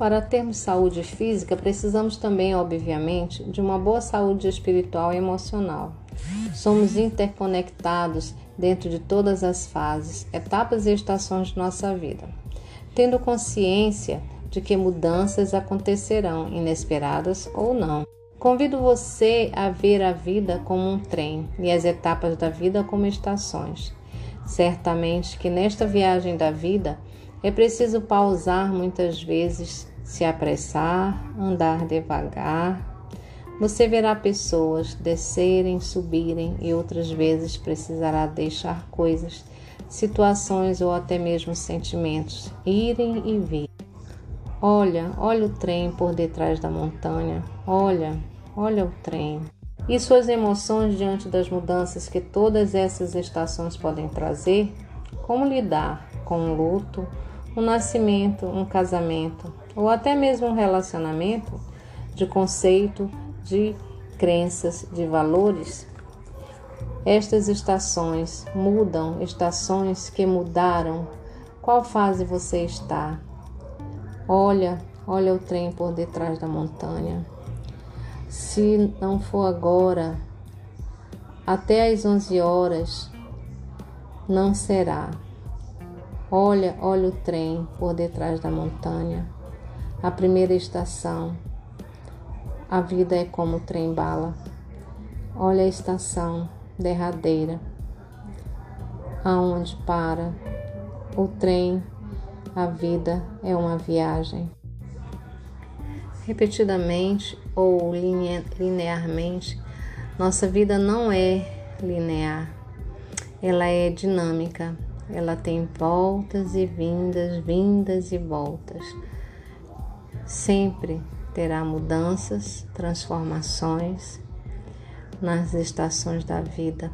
Para termos saúde física, precisamos também, obviamente, de uma boa saúde espiritual e emocional. Somos interconectados dentro de todas as fases, etapas e estações de nossa vida, tendo consciência de que mudanças acontecerão, inesperadas ou não. Convido você a ver a vida como um trem e as etapas da vida como estações. Certamente que nesta viagem da vida é preciso pausar muitas vezes, se apressar, andar devagar. Você verá pessoas descerem, subirem e outras vezes precisará deixar coisas, situações ou até mesmo sentimentos irem e virem. Olha, olha o trem por detrás da montanha. Olha, olha o trem. E suas emoções diante das mudanças que todas essas estações podem trazer? Como lidar com o luto, um nascimento, um casamento ou até mesmo um relacionamento de conceito, de crenças, de valores? Estas estações mudam, estações que mudaram. Qual fase você está? Olha, olha o trem por detrás da montanha. Se não for agora, até às 11 horas, não será. Olha, olha o trem por detrás da montanha. A primeira estação. A vida é como o trem bala. Olha a estação derradeira, aonde para o trem a vida é uma viagem. Repetidamente ou linearmente, nossa vida não é linear, ela é dinâmica, ela tem voltas e vindas, vindas e voltas. Sempre terá mudanças, transformações nas estações da vida.